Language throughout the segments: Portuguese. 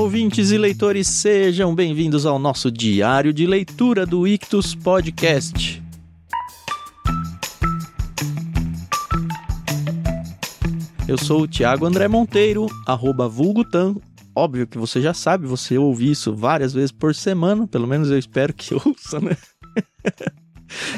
ouvintes e leitores, sejam bem-vindos ao nosso diário de leitura do Ictus Podcast. Eu sou o Thiago André Monteiro, arroba vulgutan. Óbvio que você já sabe, você ouve isso várias vezes por semana, pelo menos eu espero que ouça, né?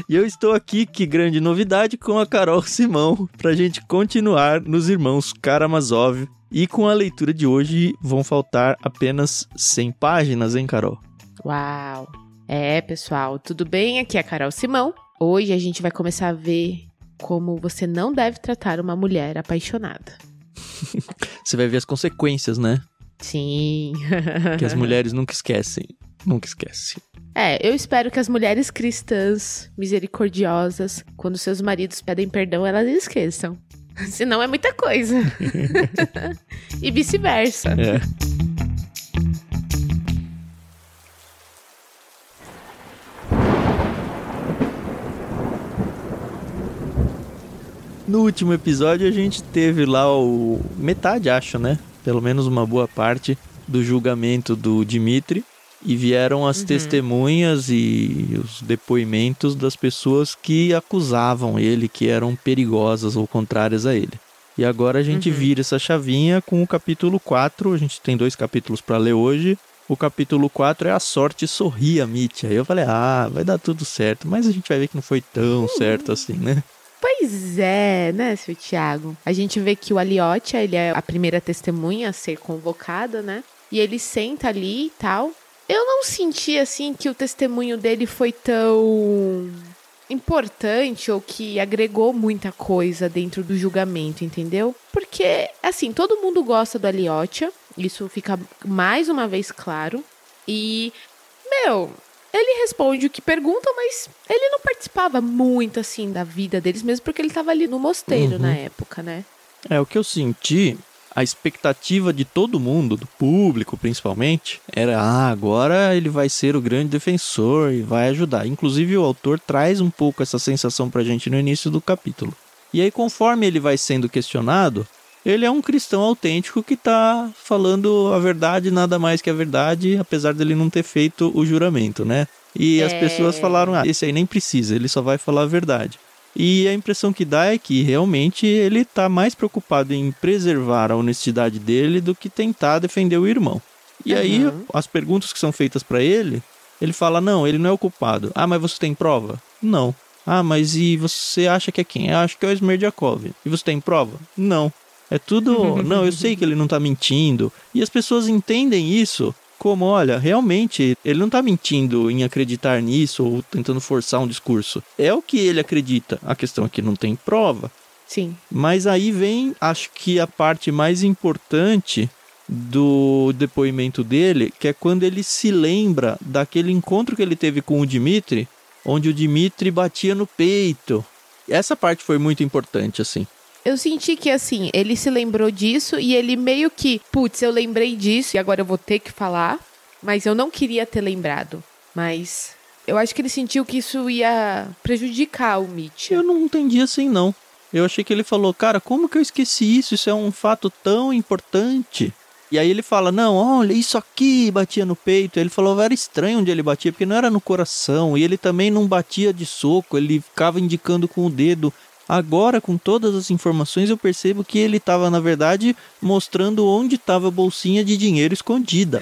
E eu estou aqui, que grande novidade, com a Carol Simão, pra gente continuar nos Irmãos Karamazov. E com a leitura de hoje vão faltar apenas 100 páginas, hein, Carol? Uau! É, pessoal, tudo bem? Aqui é a Carol Simão. Hoje a gente vai começar a ver como você não deve tratar uma mulher apaixonada. você vai ver as consequências, né? Sim. que as mulheres nunca esquecem. Nunca esquecem. É, eu espero que as mulheres cristãs misericordiosas, quando seus maridos pedem perdão, elas esqueçam. Senão é muita coisa. e vice-versa. É. No último episódio a gente teve lá o metade, acho, né? Pelo menos uma boa parte do julgamento do Dimitri e vieram as uhum. testemunhas e os depoimentos das pessoas que acusavam ele que eram perigosas ou contrárias a ele. E agora a gente uhum. vira essa chavinha com o capítulo 4. A gente tem dois capítulos para ler hoje. O capítulo 4 é A Sorte Sorria, Mitya. Aí eu falei, ah, vai dar tudo certo. Mas a gente vai ver que não foi tão uhum. certo assim, né? Pois é, né, seu Tiago? A gente vê que o Aliotia, ele é a primeira testemunha a ser convocada, né? E ele senta ali e tal. Eu não senti assim que o testemunho dele foi tão importante ou que agregou muita coisa dentro do julgamento, entendeu? Porque, assim, todo mundo gosta do Aliotia, isso fica mais uma vez claro. E, meu, ele responde o que perguntam, mas ele não participava muito, assim, da vida deles, mesmo porque ele estava ali no mosteiro uhum. na época, né? É, o que eu senti a expectativa de todo mundo, do público principalmente, era: ah, agora ele vai ser o grande defensor e vai ajudar. Inclusive, o autor traz um pouco essa sensação pra gente no início do capítulo. E aí, conforme ele vai sendo questionado, ele é um cristão autêntico que está falando a verdade, nada mais que a verdade, apesar dele não ter feito o juramento, né? E é... as pessoas falaram: ah, esse aí nem precisa, ele só vai falar a verdade. E a impressão que dá é que realmente ele está mais preocupado em preservar a honestidade dele do que tentar defender o irmão. E uhum. aí, as perguntas que são feitas para ele, ele fala: Não, ele não é o culpado. Ah, mas você tem prova? Não. Ah, mas e você acha que é quem? Eu acho que é o Smerdiakov. E você tem prova? Não. É tudo. não, eu sei que ele não tá mentindo. E as pessoas entendem isso como, olha, realmente ele não está mentindo em acreditar nisso ou tentando forçar um discurso. É o que ele acredita. A questão é que não tem prova. Sim. Mas aí vem, acho que a parte mais importante do depoimento dele, que é quando ele se lembra daquele encontro que ele teve com o Dimitri, onde o Dimitri batia no peito. Essa parte foi muito importante, assim. Eu senti que, assim, ele se lembrou disso e ele meio que, putz, eu lembrei disso e agora eu vou ter que falar, mas eu não queria ter lembrado. Mas eu acho que ele sentiu que isso ia prejudicar o Mitch. Eu não entendi assim, não. Eu achei que ele falou, cara, como que eu esqueci isso? Isso é um fato tão importante. E aí ele fala, não, olha, isso aqui batia no peito. Ele falou, era estranho onde ele batia, porque não era no coração. E ele também não batia de soco, ele ficava indicando com o dedo. Agora, com todas as informações, eu percebo que ele estava, na verdade, mostrando onde estava a bolsinha de dinheiro escondida.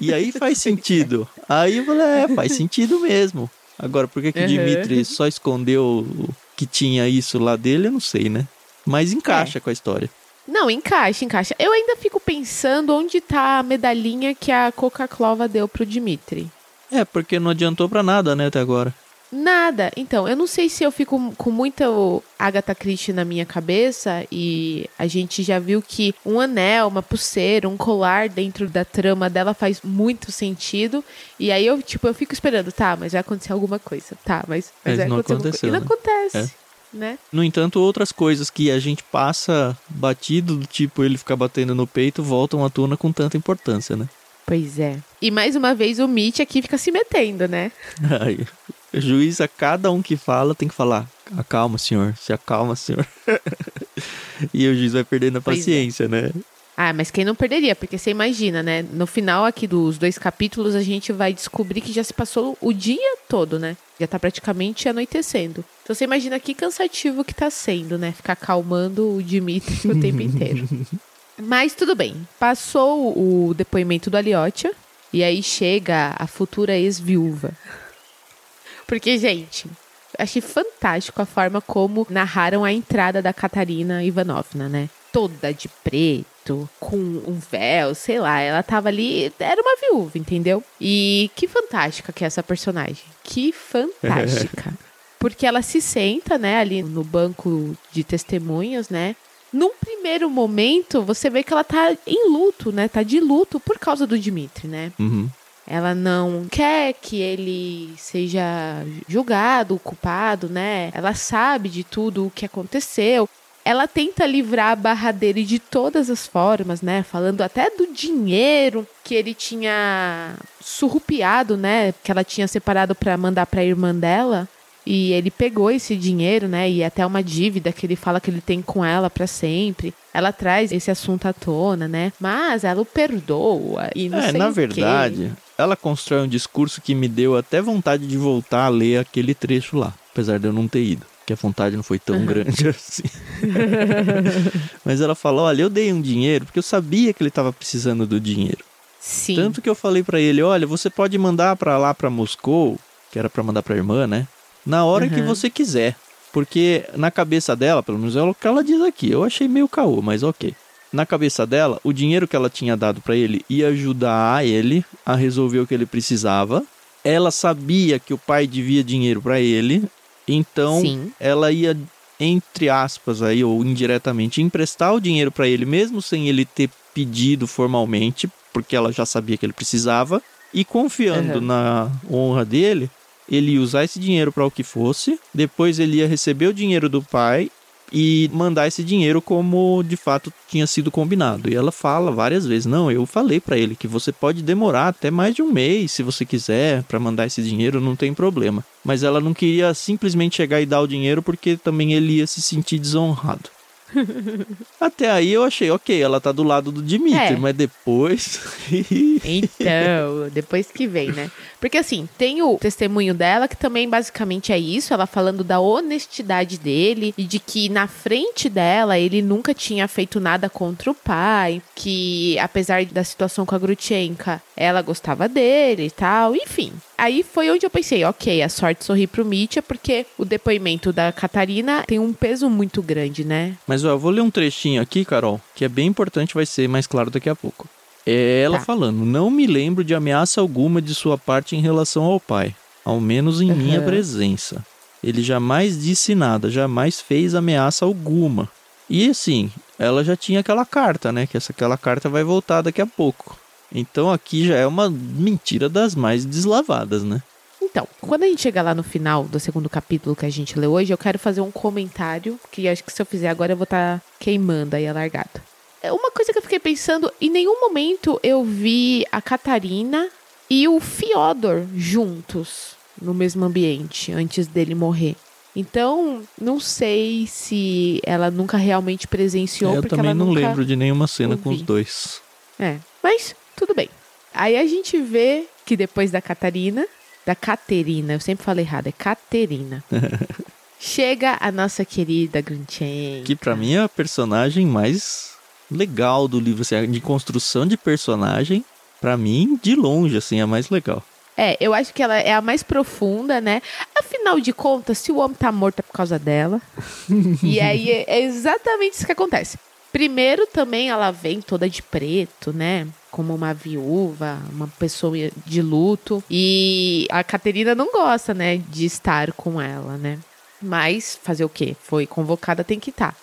e aí faz sentido. Aí eu falei, é, faz sentido mesmo. Agora, por que, que uhum. Dimitri só escondeu que tinha isso lá dele, eu não sei, né? Mas encaixa é. com a história. Não, encaixa, encaixa. Eu ainda fico pensando onde tá a medalhinha que a Coca-Cola deu pro Dimitri. É, porque não adiantou para nada, né, até agora. Nada. Então, eu não sei se eu fico com muita Agatha Christie na minha cabeça e a gente já viu que um anel, uma pulseira, um colar dentro da trama dela faz muito sentido. E aí eu, tipo, eu fico esperando, tá, mas vai acontecer alguma coisa. Tá, mas, mas, mas não aconteceu. E não né? acontece. É. Né? No entanto, outras coisas que a gente passa batido, do tipo ele ficar batendo no peito, voltam à tona com tanta importância, né? Pois é. E mais uma vez o Mitch aqui fica se metendo, né? Ai, juiz, a cada um que fala, tem que falar: acalma, senhor, se acalma, senhor. e o juiz vai perdendo a é. paciência, é. né? Ah, mas quem não perderia? Porque você imagina, né? No final aqui dos dois capítulos, a gente vai descobrir que já se passou o dia todo, né? Já tá praticamente anoitecendo. Então você imagina que cansativo que tá sendo, né? Ficar calmando o Dimitri o tempo inteiro. Mas tudo bem. Passou o depoimento do Aliotia. E aí chega a futura ex-viúva. Porque, gente, achei fantástico a forma como narraram a entrada da Catarina Ivanovna, né? Toda de preto, com um véu, sei lá. Ela tava ali, era uma viúva, entendeu? E que fantástica que é essa personagem. Que fantástica. Porque ela se senta, né, ali no banco de testemunhas, né? Num primeiro momento, você vê que ela tá em luto, né? Tá de luto por causa do Dimitri, né? Uhum. Ela não quer que ele seja julgado, culpado, né? Ela sabe de tudo o que aconteceu. Ela tenta livrar a barra dele de todas as formas, né? Falando até do dinheiro que ele tinha surrupiado, né? Que ela tinha separado para mandar para a irmã dela. E ele pegou esse dinheiro, né? E até uma dívida que ele fala que ele tem com ela para sempre. Ela traz esse assunto à tona, né? Mas ela o perdoa e não é, sei na verdade. Ela constrói um discurso que me deu até vontade de voltar a ler aquele trecho lá, apesar de eu não ter ido. Que a vontade não foi tão Uhum. grande assim. Mas ela fala: Olha, eu dei um dinheiro porque eu sabia que ele estava precisando do dinheiro. Sim. Tanto que eu falei pra ele: Olha, você pode mandar pra lá pra Moscou, que era pra mandar pra irmã, né? Na hora que Uhum. você quiser. Porque na cabeça dela, pelo menos é o que ela diz aqui, eu achei meio caô, mas ok. Na cabeça dela, o dinheiro que ela tinha dado pra ele ia ajudar ele a resolver o que ele precisava. Ela sabia que o pai devia dinheiro pra ele, então Sim. ela ia entre aspas aí ou indiretamente emprestar o dinheiro pra ele mesmo sem ele ter pedido formalmente, porque ela já sabia que ele precisava e confiando Uhum. na honra dele, ele ia usar esse dinheiro para o que fosse, depois ele ia receber o dinheiro do pai e mandar esse dinheiro como de fato tinha sido combinado. E ela fala várias vezes: "Não, eu falei para ele que você pode demorar até mais de um mês se você quiser para mandar esse dinheiro, não tem problema". Mas ela não queria simplesmente chegar e dar o dinheiro porque também ele ia se sentir desonrado. Até aí eu achei, ok, ela tá do lado do Dimitri, É. mas depois. Então, depois que vem, né? Porque assim, tem o testemunho dela, que também basicamente é isso, ela falando da honestidade dele e de que na frente dela ele nunca tinha feito nada contra o pai, que apesar da situação com a Grutchenka, ela gostava dele e tal, enfim. Aí foi onde eu pensei, ok, a sorte sorri pro Mitya, porque o depoimento da Catarina tem um peso muito grande, né? Mas ó, eu vou ler um trechinho aqui, Carol, que é bem importante, vai ser mais claro daqui a pouco. É ela Tá. falando: Não me lembro de ameaça alguma de sua parte em relação ao pai, ao menos em minha Aham. presença. Ele jamais disse nada, jamais fez ameaça alguma. E assim, ela já tinha aquela carta, né? Que essa aquela carta vai voltar daqui a pouco. Então aqui já é uma mentira das mais deslavadas, né? Então, quando a gente chegar lá no final do segundo capítulo que a gente leu hoje, eu quero fazer um comentário que acho que se eu fizer agora eu vou estar queimando aí a largada. É uma coisa que eu fiquei pensando, em nenhum momento eu vi a Catarina e o Fiodor juntos no mesmo ambiente antes dele morrer. Então, não sei se ela nunca realmente presenciou, eu porque também não lembro de nenhuma cena com os ouvi. dois. É, mas tudo bem. Aí a gente vê que depois da Catarina, da Caterina, eu sempre falo errado, é Caterina. chega a nossa querida Grunchenka. Que pra mim é a personagem mais legal do livro, assim, de construção de personagem. Pra mim, de longe, assim, é a mais legal. É, eu acho que ela é a mais profunda, né? Afinal de contas, se o homem tá morto é por causa dela. e aí é exatamente isso que acontece. Primeiro também ela vem toda de preto, né? Como uma viúva, uma pessoa de luto. E a Caterina não gosta, né? De estar com ela, né? Mas fazer o quê? Foi convocada, tem que estar.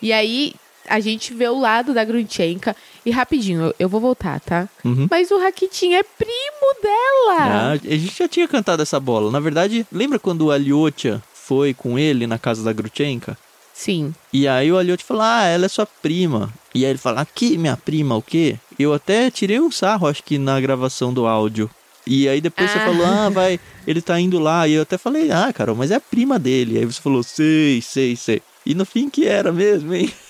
E aí a gente vê o lado da Grunchenka. E rapidinho, eu, eu vou voltar, tá? Uhum. Mas o Rakitin é primo dela. Ah, a gente já tinha cantado essa bola. Na verdade, lembra quando o Aliotia foi com ele na casa da Grutchenka? Sim. E aí o Aliotia falou, ah, ela é sua prima. E aí ele fala, aqui, minha prima, o quê? Eu até tirei um sarro, acho que na gravação do áudio. E aí depois você Ah. falou, ah, vai, ele tá indo lá. E eu até falei, ah, Carol, mas é a prima dele. Aí você falou, sei, sei, sei. E no fim que era mesmo, hein?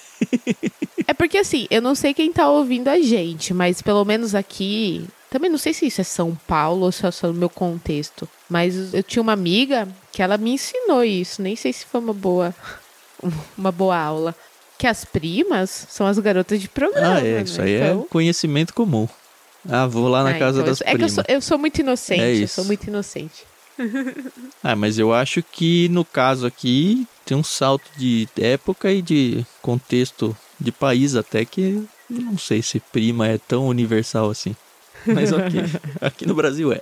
É porque Porque assim, eu não sei quem tá ouvindo a gente, mas pelo menos aqui. Também não sei se isso é São Paulo ou se é só no meu contexto. Mas eu tinha uma amiga que ela me ensinou isso. Nem sei se foi uma boa, uma boa aula. Que as primas são as garotas de programa. Ah, é, né? isso aí é Então- conhecimento comum. Ah, vou lá na Ah, casa então das eu- É que eu primas. sou, eu sou muito inocente. É eu sou muito inocente. Ah, mas eu acho que no caso aqui tem um salto de época e de contexto de país até que não sei se prima é tão universal assim. Mas ok, aqui no Brasil é.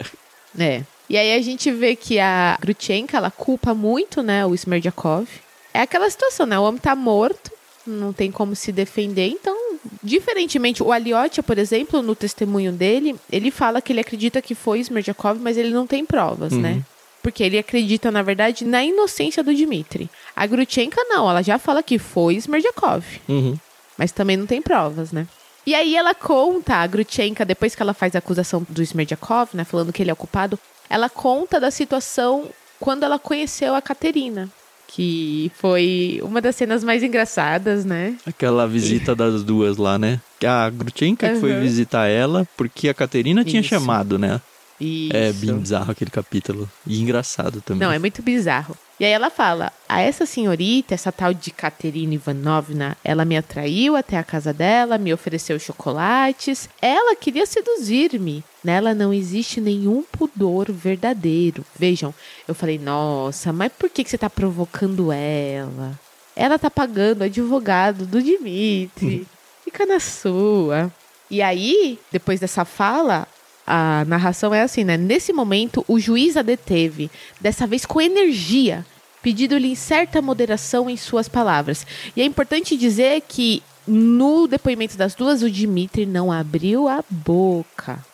É. E aí a gente vê que a Grutchenka, ela culpa muito, né, o Smerdyakov. É aquela situação, né? O homem tá morto, não tem como se defender, então, diferentemente, o Aliotia, por exemplo, no testemunho dele, ele fala que ele acredita que foi Smerdyakov, mas ele não tem provas, né? Porque ele acredita, na verdade, na inocência do Dmitri. A Grutchenka não, ela já fala que foi Smerdyakov Uhum. mas também não tem provas, né? E aí ela conta, a Grutchenka, depois que ela faz a acusação do Smerdyakov, né, falando que ele é o culpado, ela conta da situação quando ela conheceu a Katerina, que foi uma das cenas mais engraçadas, né? Aquela visita das duas lá, né? A Grutchenka que foi Uhum. visitar ela porque a Caterina tinha Isso. chamado, né? Isso. É bem bizarro aquele capítulo. E engraçado também. Não, é muito bizarro. E aí ela fala: a essa senhorita, essa tal de Katerina Ivanovna, ela me atraiu até a casa dela, me ofereceu chocolates. Ela queria seduzir-me. Nela não existe nenhum pudor verdadeiro. Vejam, eu falei: nossa, mas por que, que você tá provocando ela? Ela tá pagando o advogado do Dimitri. Fica na sua. E aí, depois dessa fala, a narração é assim, né? Nesse momento, o juiz a deteve, dessa vez com energia, pedindo-lhe certa moderação em suas palavras. E é importante dizer que no depoimento das duas, o Dimitri não abriu a boca.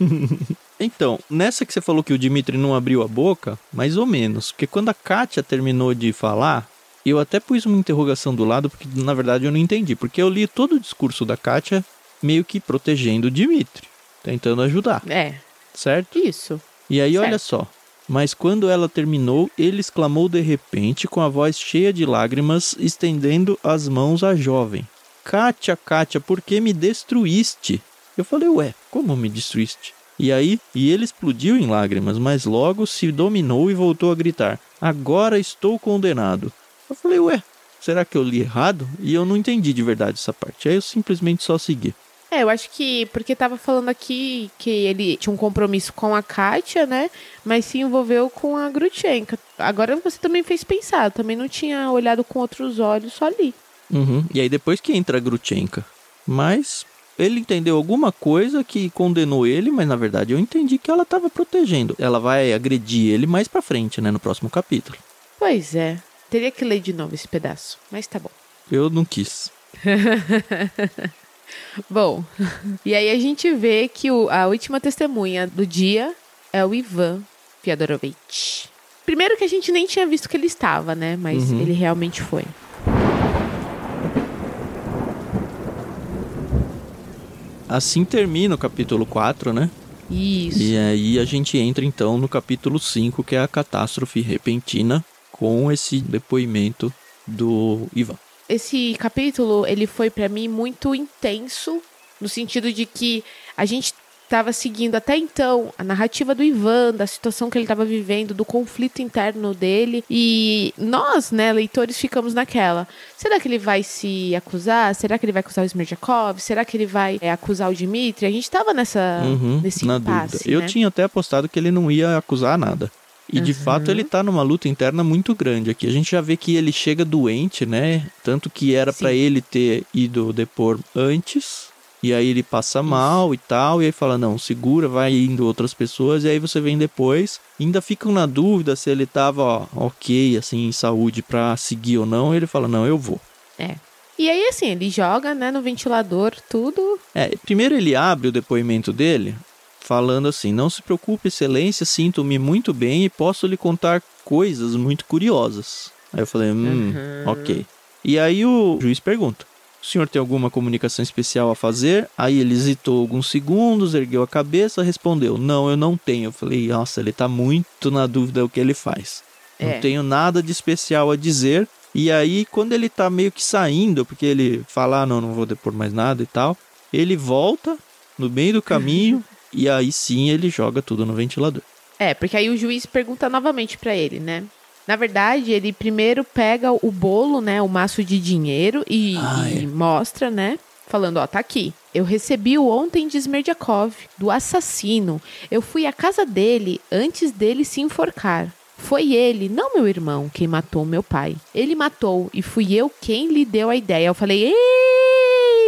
Então, nessa que você falou que o Dimitri não abriu a boca, mais ou menos. Porque quando a Kátia terminou de falar, eu até pus uma interrogação do lado, porque na verdade eu não entendi. Porque eu li todo o discurso da Kátia meio que protegendo o Dimitri, tentando ajudar, É, certo? isso. E aí, Certo. olha só. Mas quando ela terminou, ele exclamou de repente, com a voz cheia de lágrimas, estendendo as mãos à jovem: Kátia, Kátia, por que me destruíste? Eu falei: Ué, como me destruíste? E aí, e ele explodiu em lágrimas, mas logo se dominou e voltou a gritar: Agora estou condenado. Eu falei: Ué, será que eu li errado? E eu não entendi de verdade essa parte. Aí eu simplesmente só segui. É, eu acho que porque tava falando aqui que ele tinha um compromisso com a Kátia, né? Mas se envolveu com a Grutchenka. Agora você também fez pensar, também não tinha olhado com outros olhos, só ali. Uhum. E aí depois que entra a Grutchenka. Mas ele entendeu alguma coisa que condenou ele, mas na verdade eu entendi que ela estava protegendo. Ela vai agredir ele mais pra frente, né, no próximo capítulo. Pois é. Teria que ler de novo esse pedaço, mas tá bom. Eu não quis. Bom, e aí a gente vê que o- a última testemunha do dia é o Ivan Fyodorovich. Primeiro que a gente nem tinha visto que ele estava, né? Mas Uhum. ele realmente foi. Assim termina o capítulo 4, né? Isso. E aí a gente entra então no capítulo 5, que é a catástrofe repentina, com esse depoimento do Ivan. Esse capítulo, ele foi pra mim muito intenso, no sentido de que a gente estava seguindo até então a narrativa do Ivan, da situação que ele estava vivendo, do conflito interno dele. E nós, né, leitores, ficamos naquela. Será que ele vai se acusar? Será que ele vai acusar o Smerdyakov? Será que ele vai é, acusar o Dmitry? A gente estava nessa, Uhum, nesse impasse, dúvida. Eu né? tinha até apostado que ele não ia acusar nada. E de Uhum. fato ele tá numa luta interna muito grande aqui. A gente já vê que ele chega doente, né? Tanto que era Sim. ele ter ido depor antes. E aí ele passa mal e tal. E aí fala: não, segura, vai indo outras pessoas. E aí você vem depois. Ainda ficam na dúvida se ele tava ó, ok, assim, em saúde pra seguir ou não. Ele fala: não, eu vou. E aí, assim, ele joga, né, no ventilador, tudo. É, primeiro ele abre o depoimento dele falando assim: Não se preocupe, excelência, sinto-me muito bem e posso lhe contar coisas muito curiosas. Aí eu falei: Hum, Uhum. ok. E aí o juiz pergunta: O senhor tem alguma comunicação especial a fazer? Aí ele hesitou alguns segundos, ergueu a cabeça, respondeu: Não, eu não tenho. Eu falei: Nossa, ele tá muito na dúvida o que ele faz. É. Não tenho nada de especial a dizer. E aí, quando ele tá meio que saindo, porque ele fala, ah, não, não vou depor mais nada e tal, ele volta no meio do caminho e aí sim ele joga tudo no ventilador. É, porque aí o juiz pergunta novamente para ele, né? Na verdade, ele primeiro pega o bolo, né, o maço de dinheiro e, ah, e é. mostra, né, falando, ó, tá aqui. Eu recebi o ontem de Smerdiakov, do assassino. Eu fui à casa dele antes dele se enforcar. Foi ele, não meu irmão, quem matou meu pai. Ele matou e fui eu quem lhe deu a ideia. Eu falei,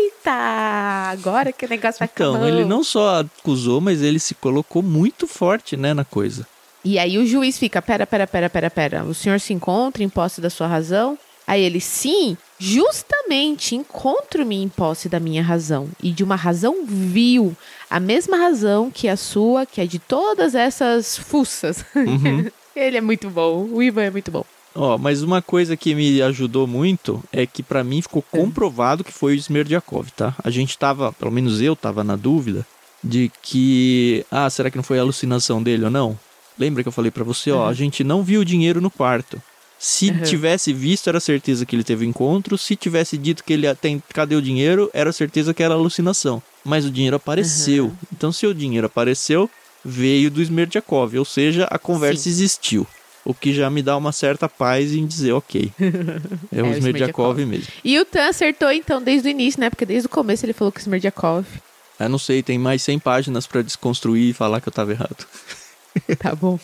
eita, agora que o negócio vai Então, ele não só acusou, mas ele se colocou muito forte, né, na coisa. E aí o juiz fica, pera, pera, pera, pera, pera. O senhor se encontra em posse da sua razão? Aí ele, sim, justamente encontro-me em posse da minha razão e de uma razão vil, a mesma razão que a sua, que é de todas essas fuças. Uhum. ele é muito bom, o Ivan é muito bom. Ó, mas uma coisa que me ajudou muito é que para mim ficou é. comprovado que foi o Smerdiakov, tá? A gente tava, pelo menos eu tava na dúvida de que, ah, será que não foi alucinação dele ou não? Lembra que eu falei para você, ó, a gente não viu o dinheiro no quarto. Se uhum. tivesse visto, era certeza que ele teve encontro. Se tivesse dito que ele tem, cadê o dinheiro, era certeza que era alucinação. Mas o dinheiro apareceu. Uhum. Então, se o dinheiro apareceu, veio do Smerdiakov, ou seja, a conversa Sim. existiu. O que já me dá uma certa paz em dizer, ok, é, é o Smerdiakov mesmo. E o Tan acertou então desde o início, né? Porque desde o começo ele falou que o Smerdiakov. Eu não sei, tem mais 100 páginas para desconstruir e falar que eu tava errado. Tá bom.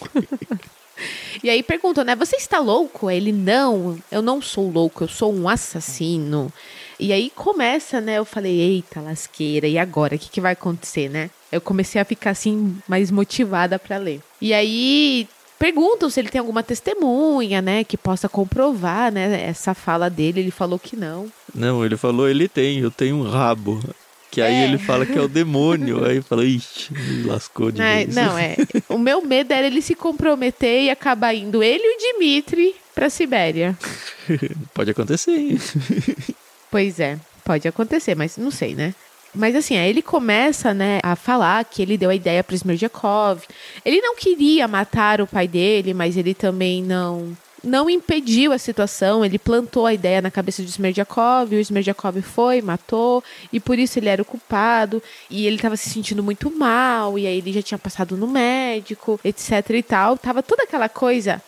E aí perguntam, né? Você está louco? Ele, não, eu não sou louco, eu sou um assassino. E aí começa, né? Eu falei, eita, lasqueira, e agora? O que, que vai acontecer, né? Eu comecei a ficar assim, mais motivada para ler. E aí perguntam se ele tem alguma testemunha, né, que possa comprovar, né, essa fala dele. Ele falou que não. Não, ele falou, ele tem, eu tenho um rabo. Que aí é. ele fala que é o demônio. aí fala, ixi, lascou de é, vez. Não, é. O meu medo era ele se comprometer e acabar indo ele e o Dimitri pra Sibéria. pode acontecer, hein? Pois é, pode acontecer, mas não sei, né? Mas assim, aí ele começa, né, a falar que ele deu a ideia para Smerdyakov. Ele não queria matar o pai dele, mas ele também não não impediu a situação, ele plantou a ideia na cabeça de Smerdyakov, e o Smerdyakov foi, matou, e por isso ele era o culpado, e ele estava se sentindo muito mal, e aí ele já tinha passado no médico, etc e tal, tava toda aquela coisa.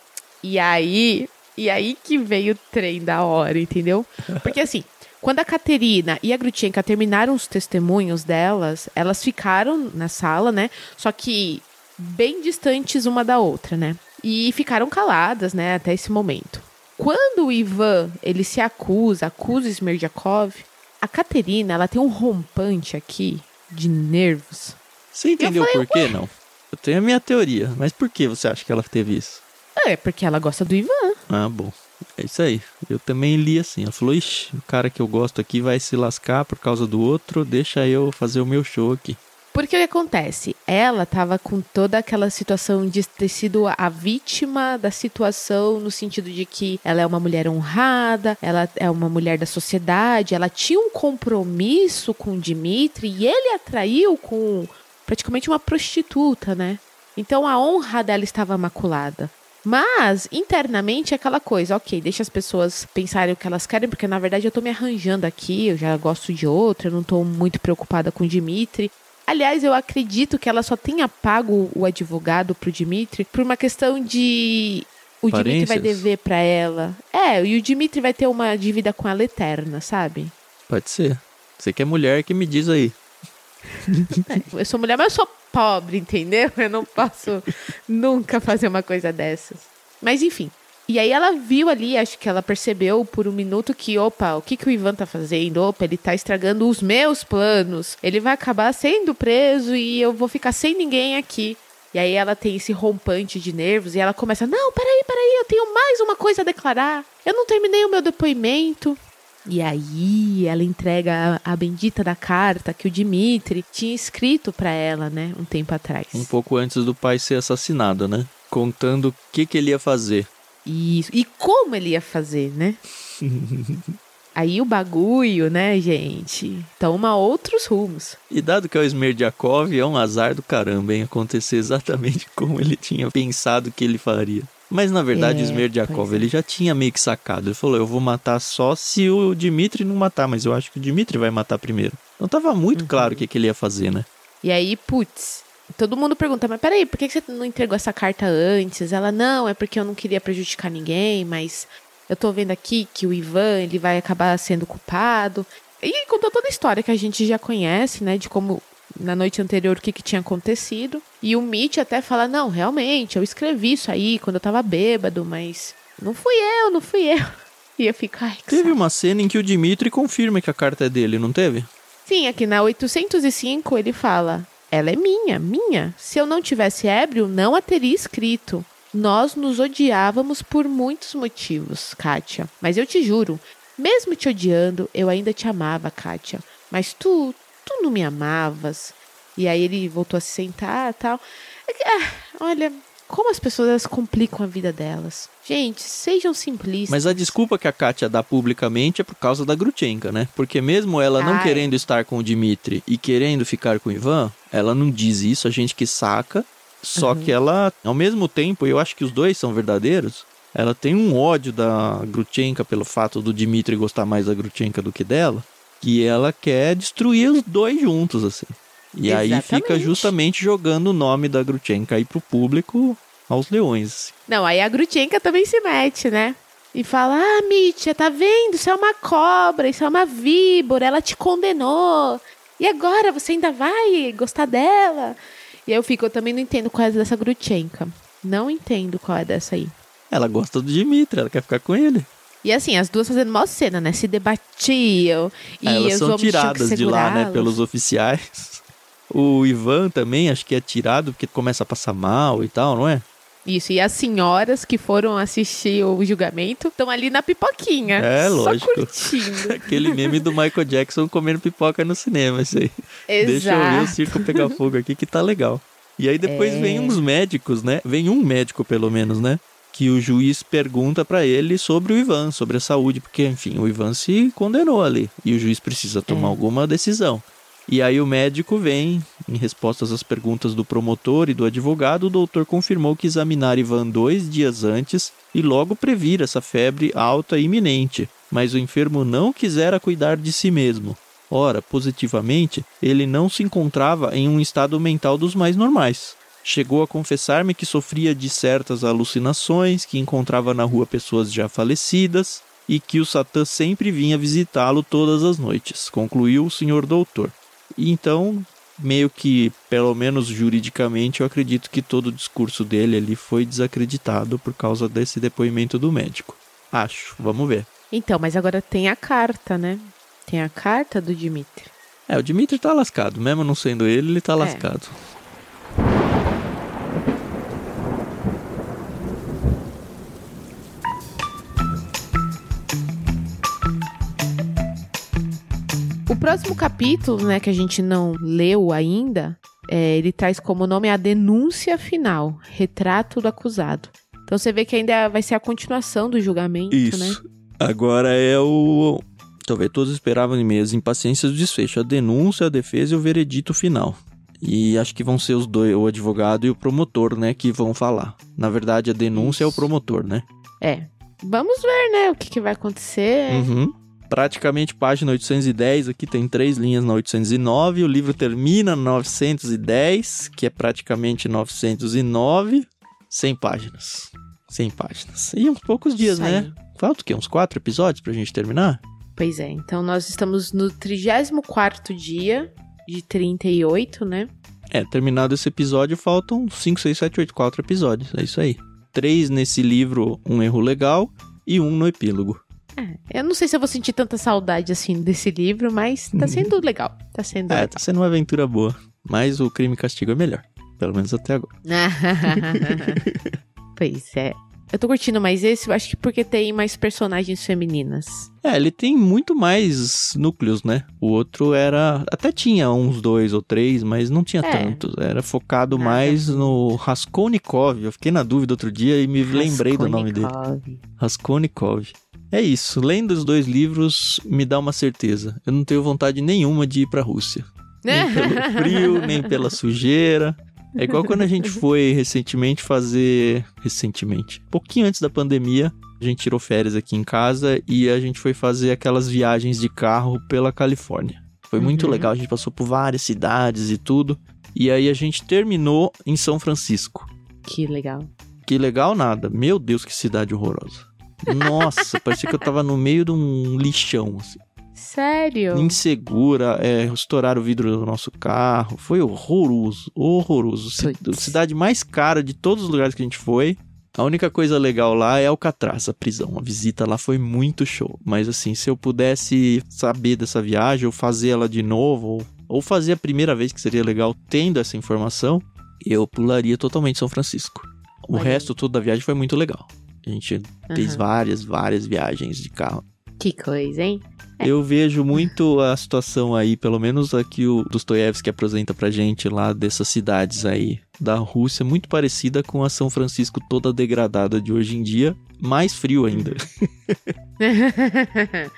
E aí, e aí que veio o trem da hora, entendeu? Porque assim, quando a Caterina e a Grutchenka terminaram os testemunhos delas, elas ficaram na sala, né? Só que bem distantes uma da outra, né? e ficaram caladas, né, até esse momento. Quando o Ivan ele se acusa, acusa Smerdyakov, a Caterina ela tem um rompante aqui de nervos. Você entendeu falei, por quê, não? Eu tenho a minha teoria, mas por que você acha que ela teve isso? É, porque ela gosta do Ivan. Ah, bom. É isso aí. Eu também li assim. Ela falou: Ixi, o cara que eu gosto aqui vai se lascar por causa do outro, deixa eu fazer o meu show aqui. Porque o que acontece? Ela estava com toda aquela situação de ter sido a vítima da situação, no sentido de que ela é uma mulher honrada, ela é uma mulher da sociedade, ela tinha um compromisso com o Dimitri e ele atraiu com praticamente uma prostituta, né? Então a honra dela estava maculada. Mas, internamente, é aquela coisa, ok, deixa as pessoas pensarem o que elas querem, porque na verdade eu tô me arranjando aqui, eu já gosto de outra, eu não tô muito preocupada com o Dimitri. Aliás, eu acredito que ela só tenha pago o advogado pro Dimitri por uma questão de o Dimitri vai dever para ela. É, e o Dimitri vai ter uma dívida com ela eterna, sabe? Pode ser. Você que é mulher que me diz aí. Eu sou mulher, mas eu sou pobre, entendeu? Eu não posso nunca fazer uma coisa dessas. Mas enfim, e aí ela viu ali, acho que ela percebeu por um minuto que, opa, o que, que o Ivan tá fazendo? Opa, ele tá estragando os meus planos. Ele vai acabar sendo preso e eu vou ficar sem ninguém aqui. E aí ela tem esse rompante de nervos e ela começa: Não, peraí, peraí, eu tenho mais uma coisa a declarar. Eu não terminei o meu depoimento. E aí ela entrega a, a bendita da carta que o Dimitri tinha escrito para ela, né, um tempo atrás. Um pouco antes do pai ser assassinado, né? Contando o que, que ele ia fazer. Isso. E como ele ia fazer, né? Aí o bagulho, né, gente, toma outros rumos. E dado que é o Smerdyakov, é um azar do caramba, hein? Acontecer exatamente como ele tinha pensado que ele faria. Mas na verdade É, o Smerdiakov é. ele já tinha meio que sacado. Ele falou: eu vou matar só se o Dmitri não matar, mas eu acho que o Dmitri vai matar primeiro. Então tava muito Uhum. claro o que, que ele ia fazer, né? E aí, putz, todo mundo pergunta, mas peraí, por que que você não entregou essa carta antes? Ela, não, é porque eu não queria prejudicar ninguém, mas eu tô vendo aqui que o Ivan, ele vai acabar sendo culpado. E contou toda a história que a gente já conhece, né, de como na noite anterior o que, que tinha acontecido. E o Mitch até fala, não, realmente, eu escrevi isso aí quando eu tava bêbado, mas não fui eu, não fui eu. E eu fico, ai, que Teve saco. uma cena em que o Dmitri confirma que a carta é dele, não teve? Sim, aqui na 805 ele fala: Ela é minha, minha. Se eu não tivesse ébrio, não a teria escrito. Nós nos odiávamos por muitos motivos, Kátia. Mas eu te juro, mesmo te odiando, eu ainda te amava, Kátia. Mas tu, tu não me amavas. E aí ele voltou a se sentar e tal. É ah, olha, como as pessoas complicam a vida delas. Gente, sejam simplistas. Mas a desculpa que a Katia dá publicamente é por causa da Grutchenka, né? Porque mesmo ela não querendo estar com o Dmitri e querendo ficar com o Ivan, ela não diz isso, a gente que saca. Só Uhum. que ela, ao mesmo tempo, eu acho que os dois são verdadeiros. Ela tem um ódio da Grutchenka pelo fato do Dmitri gostar mais da Grutchenka do que dela, que ela quer destruir os dois juntos, assim. E aí fica Exatamente. justamente jogando o nome da Grutchenka aí pro público aos leões. assim. Não, aí a Grutchenka também se mete, né? E fala: Ah, Mitya, tá vendo? Isso é uma cobra, isso é uma víbora, ela te condenou. E agora você ainda vai gostar dela? E aí eu fico, eu também não entendo qual é dessa Grutchenka. Não entendo qual é dessa aí. Ela gosta do Dmitri, ela quer ficar com ele. E assim, as duas fazendo mó cena, né? Se debatiam. E Aí elas são tiradas de lá, né, pelos oficiais. O Ivan também, acho que é tirado porque começa a passar mal e tal, não é? Isso, e as senhoras que foram assistir o julgamento estão ali na pipoquinha. É, só lógico. curtindo. Aquele meme do Michael Jackson comendo pipoca no cinema, isso aí. Deixa eu ver o Exato. circo pegar fogo aqui que tá legal. E aí depois É. vem uns médicos, né? Vem um médico pelo menos, né? Que o juiz pergunta pra ele sobre o Ivan, sobre a saúde, porque enfim, o Ivan se condenou ali e o juiz precisa tomar É. alguma decisão. E aí o médico vem, em respostas às perguntas do promotor e do advogado, o doutor confirmou que examinara Ivan dois dias antes e logo previra essa febre alta e iminente, mas o enfermo não quisera cuidar de si mesmo. Ora, positivamente, ele não se encontrava em um estado mental dos mais normais. Chegou a confessar-me que sofria de certas alucinações, que encontrava na rua pessoas já falecidas e que o Satã sempre vinha visitá-lo todas as noites, concluiu o senhor doutor. Então, meio que, pelo menos juridicamente, eu acredito que todo o discurso dele ali foi desacreditado por causa desse depoimento do médico. Acho, vamos ver. Então, mas agora tem a carta, né? Tem a carta do Dimitri. É, o Dimitri tá lascado, mesmo não sendo ele, ele tá lascado. Próximo capítulo, né, que a gente não leu ainda, é, ele traz como nome a denúncia final, retrato do acusado. Então você vê que ainda vai ser a continuação do julgamento, né? Isso. Agora é o. Talvez todos esperavam em meias impaciências do desfecho. A denúncia, a defesa e o veredito final. E acho que vão ser os dois, o advogado e o promotor, né, que vão falar. Na verdade, a denúncia é o Isso. promotor, né? É. Vamos ver, né, o que, que vai acontecer. Uhum. Praticamente página 810, aqui tem três linhas na 809, o livro termina na 910, que é praticamente 909, 100 páginas. 100 páginas. E uns poucos dias, né? Falta o quê? Uns quatro episódios pra gente terminar? Pois é, então nós estamos no 34º dia de 38, né? É, terminado esse episódio, faltam 5, 6, 7, 8, 4 episódios. É isso aí. Três nesse livro, um erro legal e um no epílogo. É, eu não sei se eu vou sentir tanta saudade assim desse livro, mas tá sendo legal. Tá sendo É, legal. tá sendo uma aventura boa. Mas o crime e castigo é melhor. Pelo menos até agora. pois é. Eu tô curtindo mais esse, eu acho que porque tem mais personagens femininas. É, ele tem muito mais núcleos, né? O outro era. Até tinha uns dois ou três, mas não tinha É. tantos. Era focado Nada mais no Raskolnikov. Eu fiquei na dúvida outro dia e me lembrei do nome dele. Raskolnikov. É isso. Lendo os dois livros me dá uma certeza. Eu não tenho vontade nenhuma de ir pra Rússia. Nem pelo frio, nem pela sujeira. É igual quando a gente foi recentemente fazer. Recentemente. Pouquinho antes da pandemia, a gente tirou férias aqui em casa e a gente foi fazer aquelas viagens de carro pela Califórnia. Foi muito Uhum. legal, a gente passou por várias cidades e tudo. E aí a gente terminou em São Francisco. Que legal. Que legal nada. Meu Deus, que cidade horrorosa. Nossa, parecia que eu tava no meio de um lixão, assim. Sério? Insegura, é, estouraram o vidro do nosso carro. Foi horroroso, horroroso. Puts. Cidade mais cara de todos os lugares que a gente foi. A única coisa legal lá é Alcatraz, a prisão. A visita lá foi muito show. Mas assim, se eu pudesse saber dessa viagem, ou fazer ela de novo, ou, ou fazer a primeira vez, que seria legal tendo essa informação, eu pularia totalmente São Francisco. O Olha resto todo da viagem foi muito legal. A gente fez Aham. várias, várias viagens de carro. Que coisa, hein? Eu vejo muito a situação aí, pelo menos aqui o Dostoiévski apresenta pra gente lá dessas cidades aí da Rússia, muito parecida com a São Francisco toda degradada de hoje em dia, mais frio ainda.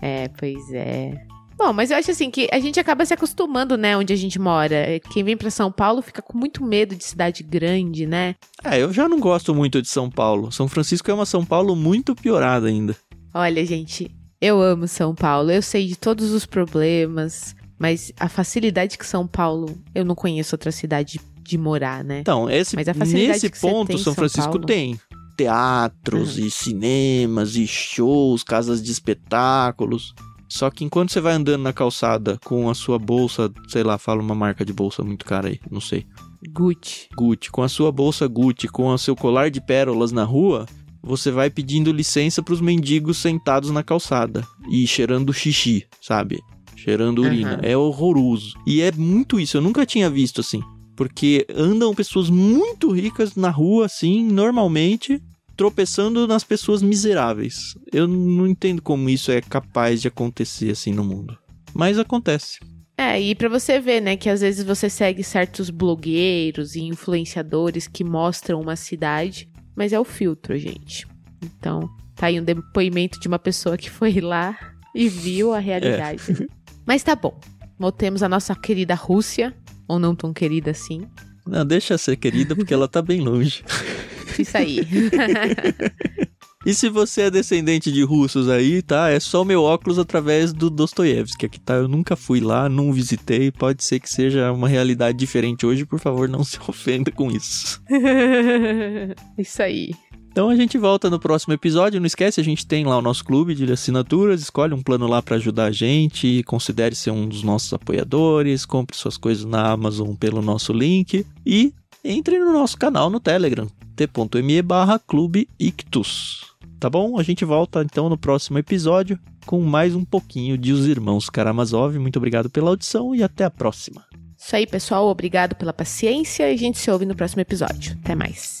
é, pois é. Bom, mas eu acho assim que a gente acaba se acostumando, né, onde a gente mora. É, Quem vem pra São Paulo fica com muito medo de cidade grande, né? É, eu já não gosto muito de São Paulo. São Francisco é uma São Paulo muito piorada ainda. Olha, gente, eu amo São Paulo. Eu sei de todos os problemas, mas a facilidade que São Paulo, eu não conheço outra cidade de morar, né? Então, esse, Mas a facilidade nesse que ponto, tem São Francisco tem teatros e cinemas e shows, casas de espetáculos. Só que enquanto você vai andando na calçada com a sua bolsa, sei lá, fala uma marca de bolsa muito cara aí, não sei. Gucci. Gucci, com a sua bolsa Gucci, com o seu colar de pérolas na rua, você vai pedindo licença pros mendigos sentados na calçada e cheirando xixi, sabe? Cheirando urina. Aham. É horroroso. E é muito isso, eu nunca tinha visto assim. Porque andam pessoas muito ricas na rua, assim, normalmente, tropeçando nas pessoas miseráveis. Eu não entendo como isso é capaz de acontecer assim no mundo. Mas acontece. É, e pra você ver, né, que às vezes você segue certos blogueiros e influenciadores que mostram uma cidade, mas é o filtro, gente. Então, tá aí um depoimento de uma pessoa que foi lá e viu a realidade. Mas tá bom. Voltemos à nossa querida Rússia, ou não tão querida assim. Não, deixa ser querida, porque ela tá bem longe. Isso aí. E se você é descendente de russos aí, tá? É só o meu óculos através do Dostoiévski. Aqui tá, eu nunca fui lá, não visitei. Pode ser que seja uma realidade diferente hoje, por favor, não se ofenda com isso. Isso aí. Então a gente volta no próximo episódio. Não esquece, a gente tem lá o nosso clube de assinaturas. Escolhe um plano lá pra ajudar a gente. Considere ser um dos nossos apoiadores. Compre suas coisas na Amazon pelo nosso link. E entre no nosso canal no Telegram, t.me barra Clube Ictus. Tá bom? A gente volta então no próximo episódio com mais um pouquinho de Os Irmãos Karamazov. Muito obrigado pela audição e até a próxima. Isso aí, pessoal. Obrigado pela paciência e a gente se ouve no próximo episódio. Até mais.